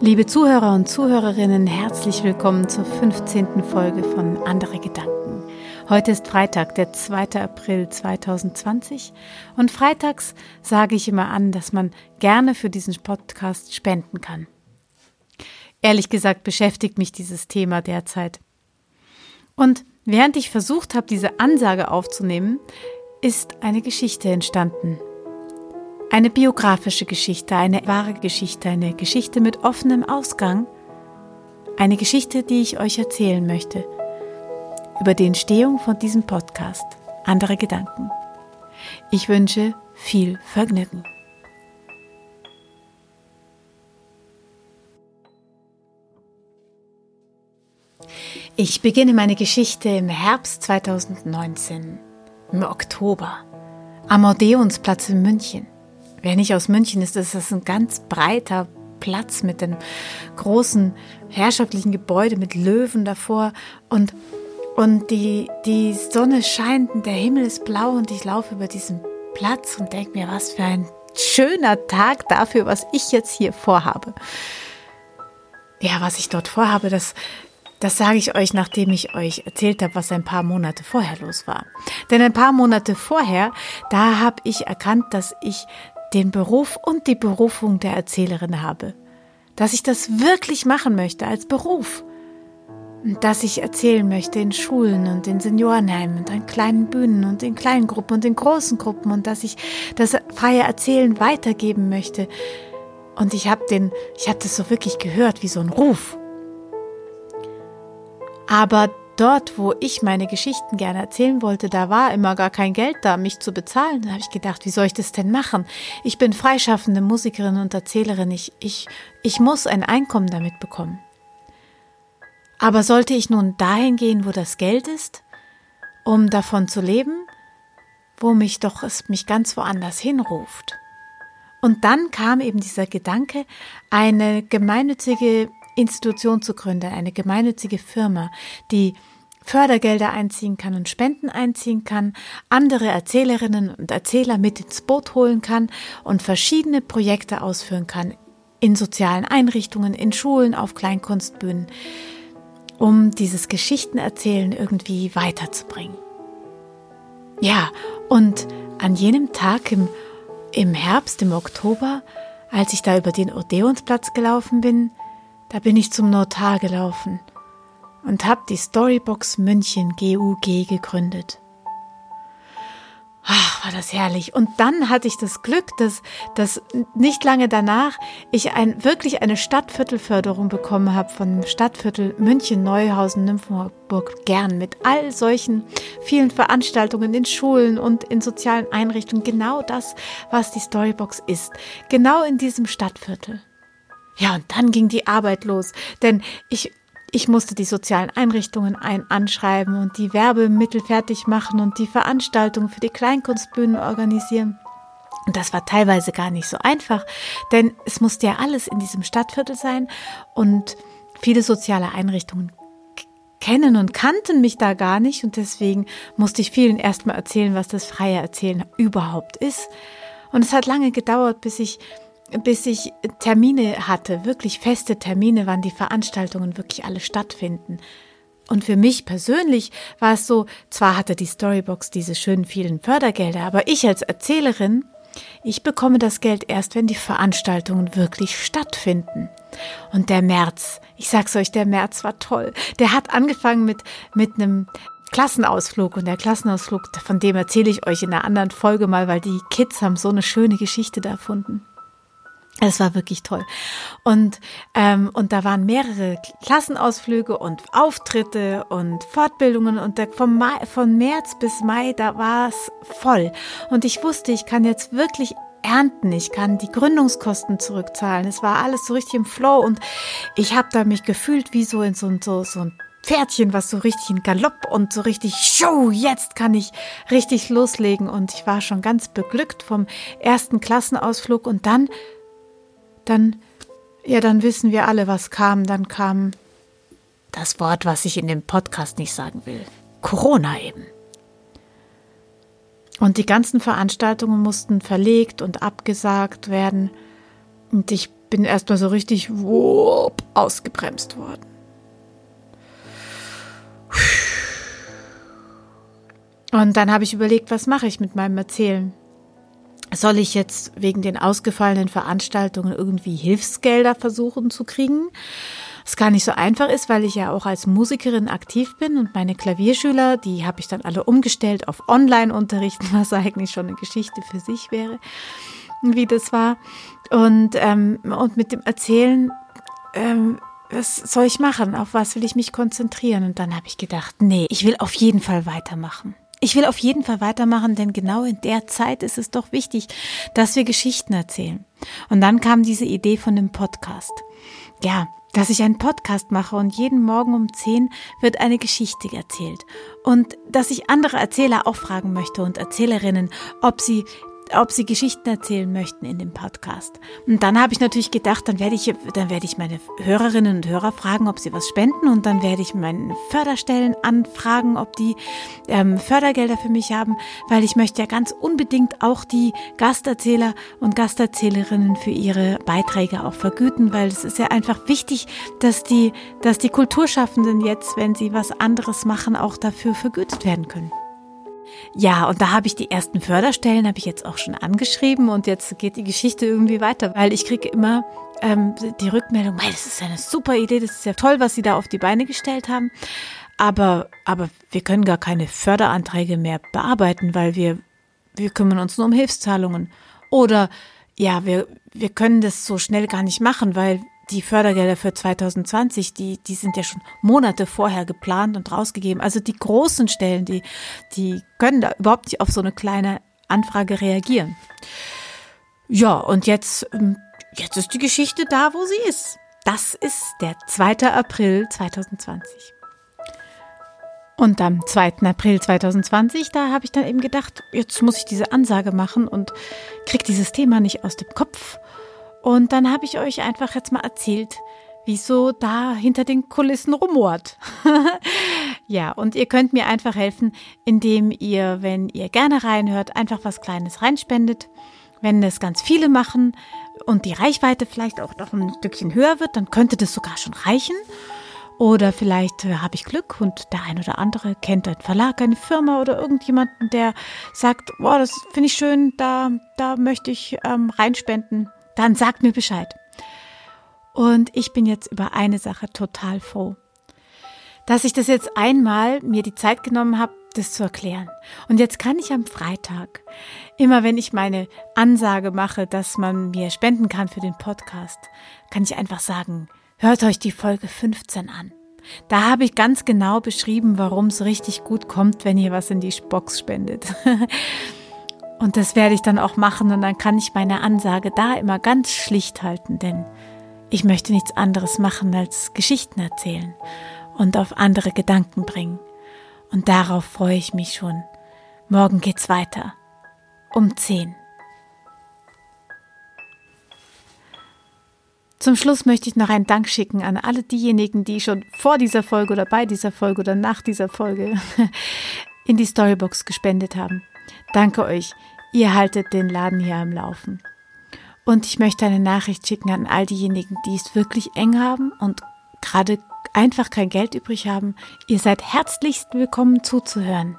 Liebe Zuhörer und Zuhörerinnen, herzlich willkommen zur 15. Folge von Andere Gedanken. Heute ist Freitag, der 2. April 2020 und freitags sage ich immer an, dass man gerne für diesen Podcast spenden kann. Ehrlich gesagt beschäftigt mich dieses Thema derzeit. Und während ich versucht habe, diese Ansage aufzunehmen, ist eine Geschichte entstanden, eine biografische Geschichte, eine wahre Geschichte, eine Geschichte mit offenem Ausgang. Eine Geschichte, die ich euch erzählen möchte. Über die Entstehung von diesem Podcast. Andere Gedanken. Ich wünsche viel Vergnügen. Ich beginne meine Geschichte im Herbst 2019, im Oktober, am Odeonsplatz in München. Wer nicht aus München ist, ist das ein ganz breiter Platz mit einem großen herrschaftlichen Gebäude mit Löwen davor und und die, die Sonne scheint und der Himmel ist blau und ich laufe über diesen Platz und denke mir, was für ein schöner Tag dafür, was ich jetzt hier vorhabe. Ja, was ich dort vorhabe, das, das sage ich euch, nachdem ich euch erzählt habe, was ein paar Monate vorher los war. Denn ein paar Monate vorher, da habe ich erkannt, dass ich den Beruf und die Berufung der Erzählerin habe. Dass ich das wirklich machen möchte als Beruf. Und dass ich erzählen möchte in Schulen und in Seniorenheimen und an kleinen Bühnen und in kleinen Gruppen und in großen Gruppen und dass ich das freie Erzählen weitergeben möchte. Und ich habe den, ich habe das so wirklich gehört wie so ein Ruf. Aber dort, wo ich meine Geschichten gerne erzählen wollte, da war immer gar kein Geld da, mich zu bezahlen. Da habe ich gedacht, wie soll ich das denn machen? Ich bin freischaffende Musikerin und Erzählerin. Ich, ich, ich muss ein Einkommen damit bekommen. Aber sollte ich nun dahin gehen, wo das Geld ist, um davon zu leben, wo mich doch es mich ganz woanders hinruft? Und dann kam eben dieser Gedanke, eine gemeinnützige Institution zu gründen, eine gemeinnützige Firma, die Fördergelder einziehen kann und Spenden einziehen kann, andere Erzählerinnen und Erzähler mit ins Boot holen kann und verschiedene Projekte ausführen kann in sozialen Einrichtungen, in Schulen, auf Kleinkunstbühnen, um dieses Geschichtenerzählen irgendwie weiterzubringen. Ja, und an jenem Tag im, im Herbst, im Oktober, als ich da über den Odeonsplatz gelaufen bin, da bin ich zum Notar gelaufen und habe die Storybox München GUG gegründet. Ach, war das herrlich. Und dann hatte ich das Glück, dass, dass nicht lange danach ich ein, wirklich eine Stadtviertelförderung bekommen habe von Stadtviertel München, Neuhausen, Nymphenburg, Gern mit all solchen vielen Veranstaltungen in Schulen und in sozialen Einrichtungen. Genau das, was die Storybox ist. Genau in diesem Stadtviertel. Ja, und dann ging die Arbeit los, denn ich ich musste die sozialen Einrichtungen ein anschreiben und die Werbemittel fertig machen und die Veranstaltungen für die Kleinkunstbühnen organisieren. Und das war teilweise gar nicht so einfach, denn es musste ja alles in diesem Stadtviertel sein und viele soziale Einrichtungen kennen und kannten mich da gar nicht und deswegen musste ich vielen erstmal erzählen, was das freie Erzählen überhaupt ist. Und es hat lange gedauert, bis ich bis ich Termine hatte, wirklich feste Termine, wann die Veranstaltungen wirklich alle stattfinden. Und für mich persönlich war es so, zwar hatte die Storybox diese schönen vielen Fördergelder, aber ich als Erzählerin, ich bekomme das Geld erst, wenn die Veranstaltungen wirklich stattfinden. Und der März, ich sag's euch, der März war toll. Der hat angefangen mit, mit einem Klassenausflug und der Klassenausflug, von dem erzähle ich euch in einer anderen Folge mal, weil die Kids haben so eine schöne Geschichte da erfunden. Es war wirklich toll. Und, ähm, und da waren mehrere Klassenausflüge und Auftritte und Fortbildungen und der, vom Mai, von März bis Mai, da war es voll. Und ich wusste, ich kann jetzt wirklich ernten, ich kann die Gründungskosten zurückzahlen. Es war alles so richtig im Flow und ich habe da mich gefühlt wie so in so, so, so ein Pferdchen, was so richtig in Galopp und so richtig, show, jetzt kann ich richtig loslegen. Und ich war schon ganz beglückt vom ersten Klassenausflug und dann dann, ja, dann wissen wir alle, was kam. Dann kam das Wort, was ich in dem Podcast nicht sagen will. Corona eben. Und die ganzen Veranstaltungen mussten verlegt und abgesagt werden. Und ich bin erstmal so richtig wupp, ausgebremst worden. Und dann habe ich überlegt, was mache ich mit meinem Erzählen? Soll ich jetzt wegen den ausgefallenen Veranstaltungen irgendwie Hilfsgelder versuchen zu kriegen? Was gar nicht so einfach ist, weil ich ja auch als Musikerin aktiv bin und meine Klavierschüler, die habe ich dann alle umgestellt auf Online-Unterricht, was eigentlich schon eine Geschichte für sich wäre, wie das war. Und, ähm, und mit dem Erzählen, ähm, was soll ich machen? Auf was will ich mich konzentrieren? Und dann habe ich gedacht, nee, ich will auf jeden Fall weitermachen. Ich will auf jeden Fall weitermachen, denn genau in der Zeit ist es doch wichtig, dass wir Geschichten erzählen. Und dann kam diese Idee von dem Podcast. Ja, dass ich einen Podcast mache und jeden Morgen um 10 wird eine Geschichte erzählt. Und dass ich andere Erzähler auch fragen möchte und Erzählerinnen, ob sie ob sie Geschichten erzählen möchten in dem Podcast. Und dann habe ich natürlich gedacht, dann werde ich, dann werde ich meine Hörerinnen und Hörer fragen, ob sie was spenden und dann werde ich meinen Förderstellen anfragen, ob die ähm, Fördergelder für mich haben, weil ich möchte ja ganz unbedingt auch die Gasterzähler und Gasterzählerinnen für ihre Beiträge auch vergüten, weil es ist ja einfach wichtig, dass die, dass die Kulturschaffenden jetzt, wenn sie was anderes machen, auch dafür vergütet werden können. Ja, und da habe ich die ersten Förderstellen, habe ich jetzt auch schon angeschrieben und jetzt geht die Geschichte irgendwie weiter, weil ich kriege immer ähm, die Rückmeldung, das ist eine super Idee, das ist ja toll, was Sie da auf die Beine gestellt haben. Aber, aber wir können gar keine Förderanträge mehr bearbeiten, weil wir, wir kümmern uns nur um Hilfszahlungen. Oder ja, wir, wir können das so schnell gar nicht machen, weil die Fördergelder für 2020, die, die sind ja schon Monate vorher geplant und rausgegeben. Also die großen Stellen, die, die können da überhaupt nicht auf so eine kleine Anfrage reagieren. Ja, und jetzt, ähm, jetzt ist die Geschichte da, wo sie ist. Das ist der 2. April 2020. Und am 2. April 2020, da habe ich dann eben gedacht, jetzt muss ich diese Ansage machen und krieg dieses Thema nicht aus dem Kopf und dann habe ich euch einfach jetzt mal erzählt, wieso da hinter den Kulissen rumort. ja, und ihr könnt mir einfach helfen, indem ihr, wenn ihr gerne reinhört, einfach was Kleines reinspendet. Wenn es ganz viele machen und die Reichweite vielleicht auch noch ein Stückchen höher wird, dann könnte das sogar schon reichen. Oder vielleicht äh, habe ich Glück und der ein oder andere kennt einen Verlag, eine Firma oder irgendjemanden, der sagt, boah, das finde ich schön, da, da möchte ich ähm, reinspenden dann sagt mir Bescheid. Und ich bin jetzt über eine Sache total froh. Dass ich das jetzt einmal mir die Zeit genommen habe, das zu erklären. Und jetzt kann ich am Freitag, immer wenn ich meine Ansage mache, dass man mir spenden kann für den Podcast, kann ich einfach sagen, hört euch die Folge 15 an. Da habe ich ganz genau beschrieben, warum es richtig gut kommt, wenn ihr was in die Box spendet. Und das werde ich dann auch machen und dann kann ich meine Ansage da immer ganz schlicht halten, denn ich möchte nichts anderes machen als Geschichten erzählen und auf andere Gedanken bringen. Und darauf freue ich mich schon. Morgen geht's weiter. Um 10. Zum Schluss möchte ich noch einen Dank schicken an alle diejenigen, die schon vor dieser Folge oder bei dieser Folge oder nach dieser Folge in die Storybox gespendet haben. Danke euch. Ihr haltet den Laden hier am Laufen. Und ich möchte eine Nachricht schicken an all diejenigen, die es wirklich eng haben und gerade einfach kein Geld übrig haben. Ihr seid herzlichst willkommen zuzuhören.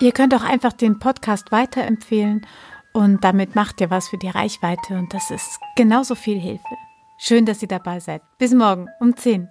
Ihr könnt auch einfach den Podcast weiterempfehlen und damit macht ihr was für die Reichweite und das ist genauso viel Hilfe. Schön, dass ihr dabei seid. Bis morgen um 10.